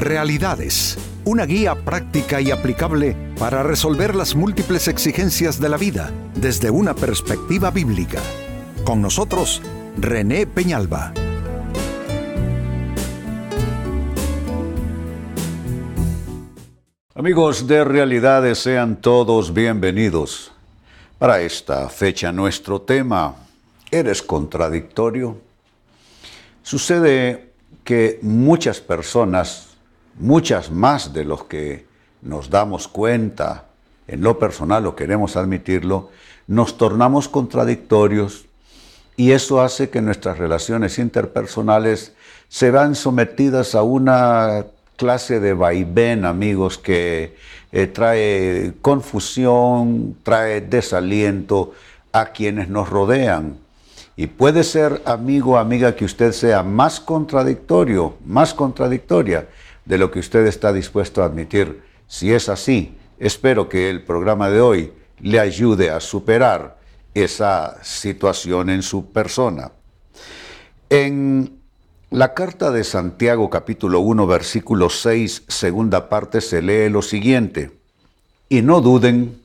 Realidades, una guía práctica y aplicable para resolver las múltiples exigencias de la vida desde una perspectiva bíblica. Con nosotros, René Peñalba. Amigos de Realidades, sean todos bienvenidos. Para esta fecha nuestro tema, ¿eres contradictorio? Sucede que muchas personas muchas más de los que nos damos cuenta en lo personal o queremos admitirlo, nos tornamos contradictorios y eso hace que nuestras relaciones interpersonales se van sometidas a una clase de vaivén, amigos, que eh, trae confusión, trae desaliento a quienes nos rodean. Y puede ser, amigo amiga, que usted sea más contradictorio, más contradictoria de lo que usted está dispuesto a admitir. Si es así, espero que el programa de hoy le ayude a superar esa situación en su persona. En la carta de Santiago capítulo 1 versículo 6 segunda parte se lee lo siguiente, y no duden,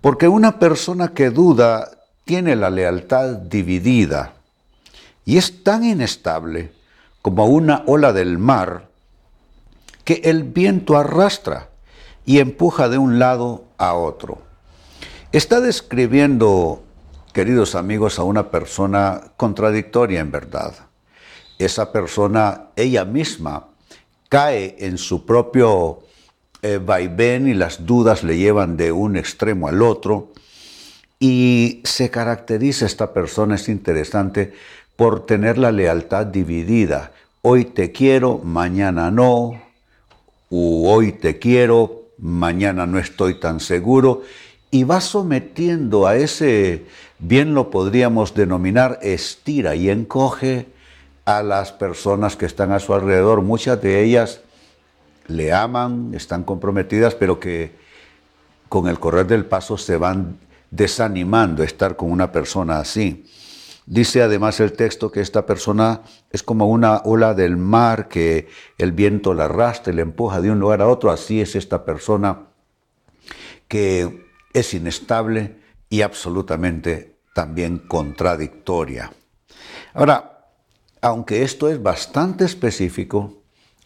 porque una persona que duda tiene la lealtad dividida y es tan inestable como una ola del mar que el viento arrastra y empuja de un lado a otro. Está describiendo, queridos amigos, a una persona contradictoria en verdad. Esa persona, ella misma, cae en su propio eh, vaivén y las dudas le llevan de un extremo al otro. Y se caracteriza esta persona, es interesante, por tener la lealtad dividida. Hoy te quiero, mañana no, hoy te quiero, mañana no estoy tan seguro, y va sometiendo a ese, bien lo podríamos denominar, estira y encoge a las personas que están a su alrededor. Muchas de ellas le aman, están comprometidas, pero que con el correr del paso se van desanimando estar con una persona así. Dice además el texto que esta persona es como una ola del mar que el viento la arrastra y la empuja de un lugar a otro. Así es esta persona que es inestable y absolutamente también contradictoria. Ahora, aunque esto es bastante específico,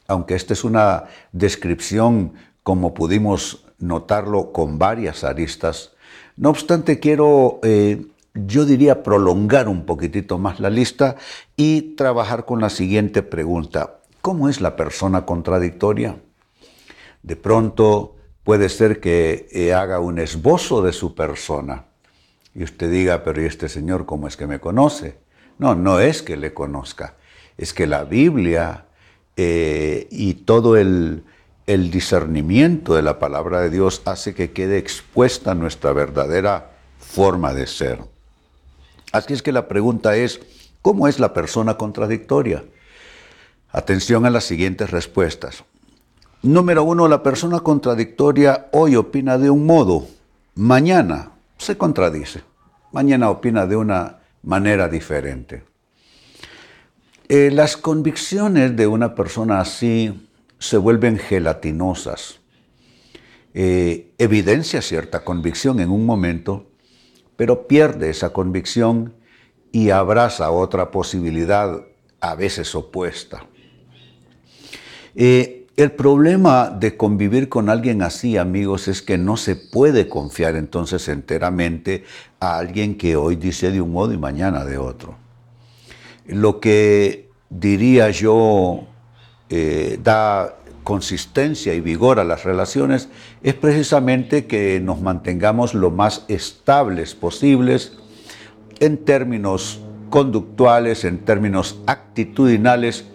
aunque esta es una descripción como pudimos notarlo con varias aristas, no obstante quiero eh, yo diría prolongar un poquitito más la lista y trabajar con la siguiente pregunta. ¿Cómo es la persona contradictoria? De pronto puede ser que eh, haga un esbozo de su persona y usted diga, pero ¿y este señor cómo es que me conoce? No, no es que le conozca, es que la Biblia eh, y todo el, el discernimiento de la palabra de Dios hace que quede expuesta nuestra verdadera forma de ser. Así es que la pregunta es, ¿cómo es la persona contradictoria? Atención a las siguientes respuestas. Número uno, la persona contradictoria hoy opina de un modo, mañana se contradice, mañana opina de una manera diferente. Eh, las convicciones de una persona así se vuelven gelatinosas. Eh, evidencia cierta convicción en un momento, pero pierde esa convicción y abraza otra posibilidad a veces opuesta. Eh, el problema de convivir con alguien así, amigos, es que no se puede confiar entonces enteramente a alguien que hoy dice de un modo y mañana de otro. Lo que diría yo eh, da consistencia y vigor a las relaciones es precisamente que nos mantengamos lo más estables posibles en términos conductuales, en términos actitudinales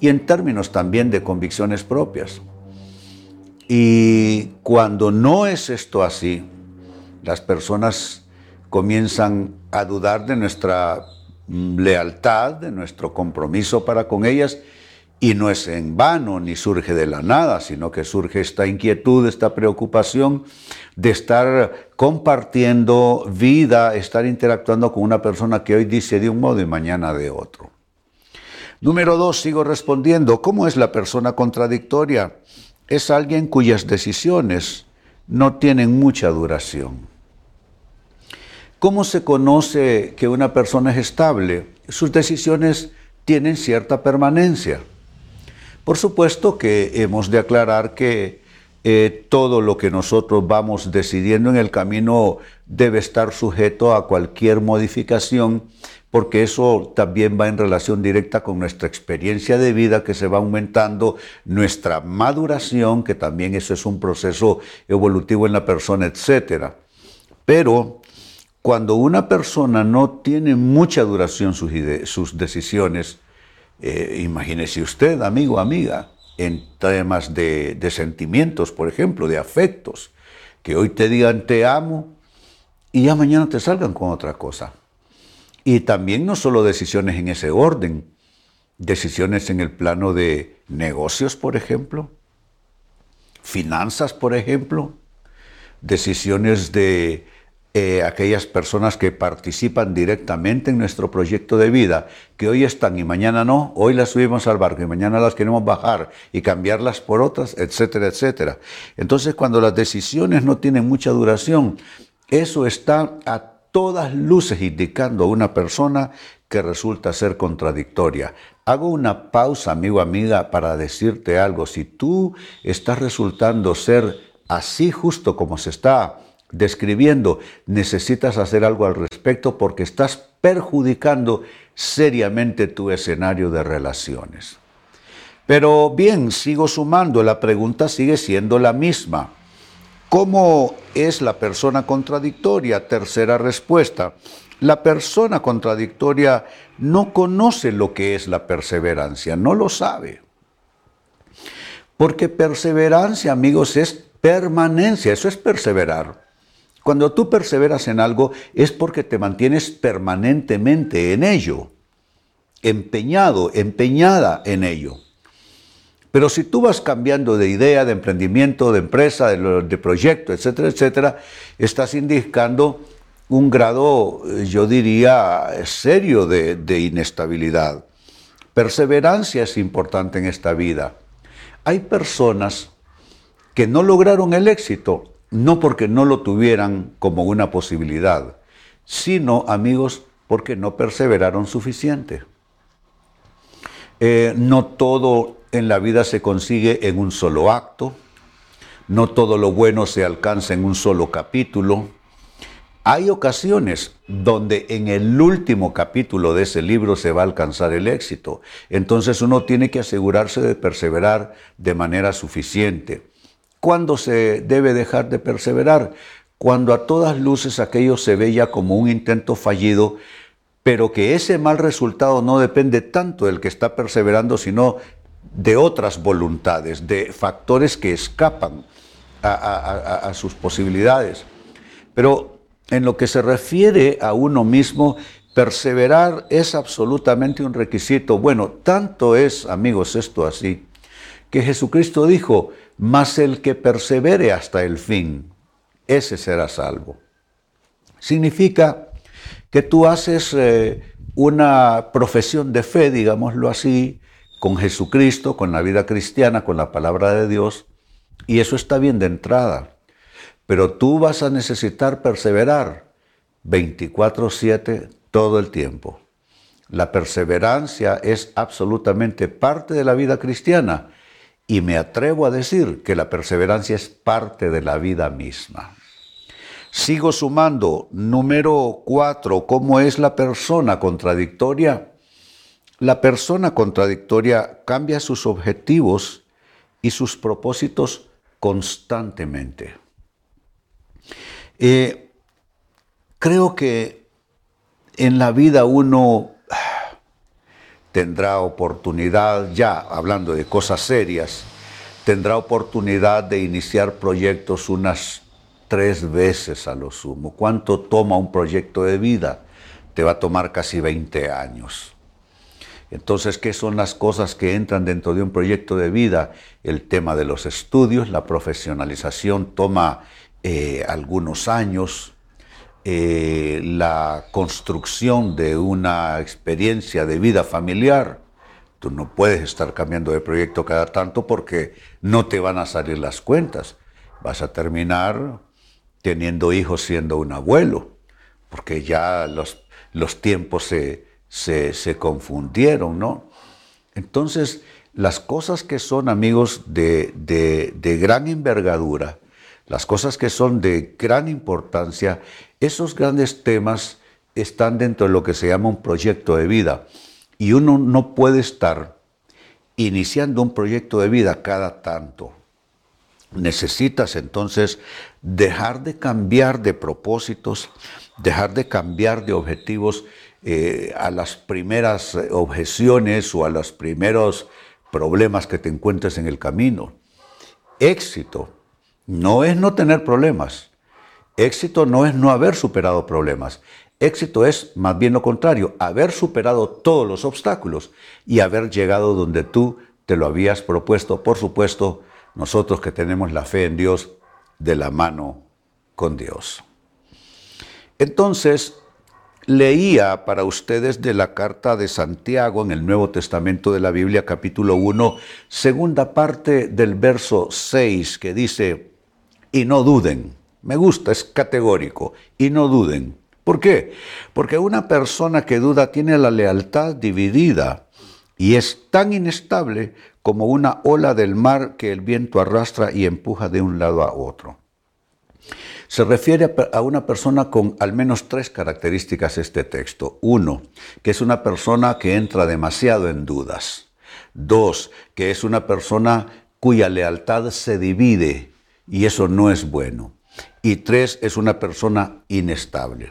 y en términos también de convicciones propias. Y cuando no es esto así, las personas comienzan a dudar de nuestra lealtad, de nuestro compromiso para con ellas y no es en vano ni surge de la nada, sino que surge esta inquietud, esta preocupación de estar compartiendo vida, estar interactuando con una persona que hoy dice de un modo y mañana de otro. Número dos, sigo respondiendo, ¿cómo es la persona contradictoria? Es alguien cuyas decisiones no tienen mucha duración. ¿Cómo se conoce que una persona es estable? Sus decisiones tienen cierta permanencia. Por supuesto que hemos de aclarar que eh, todo lo que nosotros vamos decidiendo en el camino debe estar sujeto a cualquier modificación, porque eso también va en relación directa con nuestra experiencia de vida que se va aumentando, nuestra maduración, que también eso es un proceso evolutivo en la persona, etc. Pero cuando una persona no tiene mucha duración sus, sus decisiones, eh, imagínese usted, amigo, amiga, en temas de, de, sentimientos, por ejemplo, de afectos, que hoy te digan te amo y ya mañana te salgan con otra cosa. Y también no solo decisiones en ese orden, decisiones en el plano de negocios, por ejemplo, finanzas, por ejemplo, decisiones de eh, aquellas personas que participan directamente en nuestro proyecto de vida, que hoy están y mañana no, hoy las subimos al barco y mañana las queremos bajar y cambiarlas por otras, etcétera, etcétera. Entonces, cuando las decisiones no tienen mucha duración, eso está a todas luces indicando a una persona que resulta ser contradictoria. Hago una pausa, amigo, amiga, para decirte algo. Si tú estás resultando ser así justo como se está describiendo, necesitas hacer algo al respecto porque estás perjudicando seriamente tu escenario de relaciones. Pero bien, sigo sumando, la pregunta sigue siendo la misma. ¿Cómo es la persona contradictoria? Tercera respuesta. La persona contradictoria no conoce lo que es la perseverancia, no lo sabe. Porque perseverancia, amigos, es permanencia, eso es perseverar. Cuando tú perseveras en algo es porque te mantienes permanentemente en ello, empeñado, empeñada en ello. Pero si tú vas cambiando de idea, de emprendimiento, de empresa, de, proyecto, etcétera, etcétera, estás indicando un grado, yo diría, serio de, de inestabilidad. Perseverancia es importante en esta vida. Hay personas que no lograron el éxito no porque no lo tuvieran como una posibilidad, sino, amigos, porque no perseveraron suficiente. Eh, no todo en la vida se consigue en un solo acto, no todo lo bueno se alcanza en un solo capítulo. Hay ocasiones donde en el último capítulo de ese libro se va a alcanzar el éxito. Entonces uno tiene que asegurarse de perseverar de manera suficiente. ¿Cuándo se debe dejar de perseverar? Cuando a todas luces aquello se ve ya como un intento fallido, pero que ese mal resultado no depende tanto del que está perseverando, sino de otras voluntades, de factores que escapan a, sus posibilidades. Pero en lo que se refiere a uno mismo, perseverar es absolutamente un requisito. Bueno, tanto es, amigos, esto así, que Jesucristo dijo, mas el que persevere hasta el fin, ese será salvo. Significa que tú haces eh, una profesión de fe, digámoslo así, con Jesucristo, con la vida cristiana, con la palabra de Dios, y eso está bien de entrada. Pero tú vas a necesitar perseverar 24/7 todo el tiempo. La perseverancia es absolutamente parte de la vida cristiana y me atrevo a decir que la perseverancia es parte de la vida misma. Sigo sumando. Número cuatro, ¿cómo es la persona contradictoria? La persona contradictoria cambia sus objetivos y sus propósitos constantemente. Eh, creo que en la vida uno tendrá oportunidad, ya hablando de cosas serias, tendrá oportunidad de iniciar proyectos unas tres veces a lo sumo. ¿Cuánto toma un proyecto de vida? Te va a tomar casi 20 años. Entonces, ¿qué son las cosas que entran dentro de un proyecto de vida? El tema de los estudios, la profesionalización toma eh, algunos años, eh, la construcción de una experiencia de vida familiar Tú no puedes estar cambiando de proyecto cada tanto porque no te van a salir las cuentas. Vas a terminar teniendo hijos siendo un abuelo, porque ya los, los tiempos se, se, confundieron, ¿no? Entonces, las cosas que son, amigos, de, de gran envergadura, las cosas que son de gran importancia, esos grandes temas están dentro de lo que se llama un proyecto de vida. Y uno no puede estar iniciando un proyecto de vida cada tanto. Necesitas entonces dejar de cambiar de propósitos, dejar de cambiar de objetivos eh, a las primeras objeciones o a los primeros problemas que te encuentres en el camino. Éxito no es no tener problemas. Éxito no es no haber superado problemas. Éxito es más bien lo contrario, haber superado todos los obstáculos y haber llegado donde tú te lo habías propuesto. Por supuesto, nosotros que tenemos la fe en Dios de la mano con Dios. Entonces, leía para ustedes de la carta de Santiago en el Nuevo Testamento de la Biblia, capítulo 1, segunda parte del verso 6, que dice, y no duden. Me gusta, es categórico. Y no duden. ¿Por qué? Porque una persona que duda tiene la lealtad dividida y es tan inestable como una ola del mar que el viento arrastra y empuja de un lado a otro. Se refiere a una persona con al menos tres características este texto. Uno, que es una persona que entra demasiado en dudas. Dos, que es una persona cuya lealtad se divide y eso no es bueno. Y tres, es una persona inestable.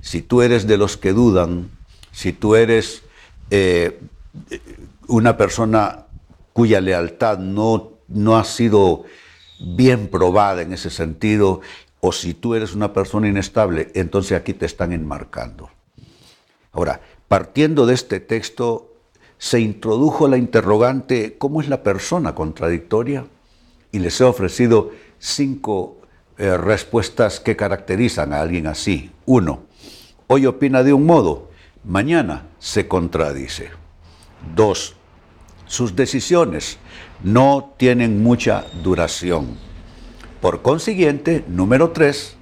Si tú eres de los que dudan, si tú eres eh, una persona cuya lealtad no, no ha sido bien probada en ese sentido, o si tú eres una persona inestable, entonces aquí te están enmarcando. Ahora, partiendo de este texto, se introdujo la interrogante, ¿cómo es la persona contradictoria? Y les he ofrecido cinco eh, respuestas que caracterizan a alguien así. Uno, hoy opina de un modo, mañana se contradice. Dos, sus decisiones no tienen mucha duración. Por consiguiente, número tres,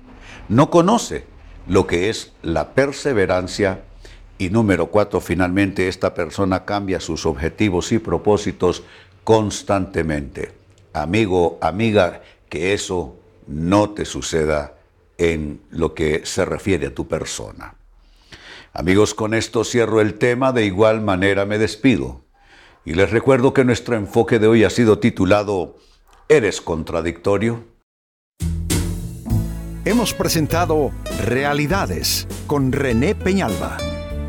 no conoce lo que es la perseverancia. Y número cuatro, finalmente, esta persona cambia sus objetivos y propósitos constantemente. Amigo, amiga, que eso no te suceda en lo que se refiere a tu persona. Amigos, con esto cierro el tema, de igual manera me despido. Y les recuerdo que nuestro enfoque de hoy ha sido titulado ¿Eres contradictorio? Hemos presentado Realidades con René Peñalba.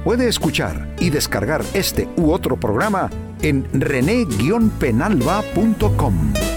Puede escuchar y descargar este u otro programa en rene-penalba.com.